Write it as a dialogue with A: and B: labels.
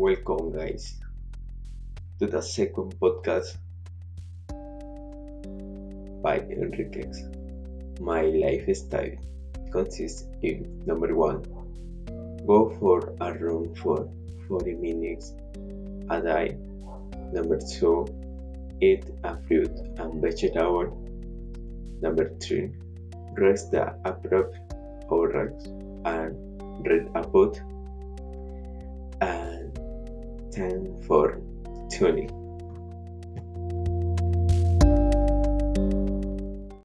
A: Welcome, guys, to the second podcast by Enriquez. My lifestyle consists in number one, go for a run for 40 minutes a day. Number two, eat a fruit and vegetable. Number three, rest the appropriate hours and read a book. 10 for 20.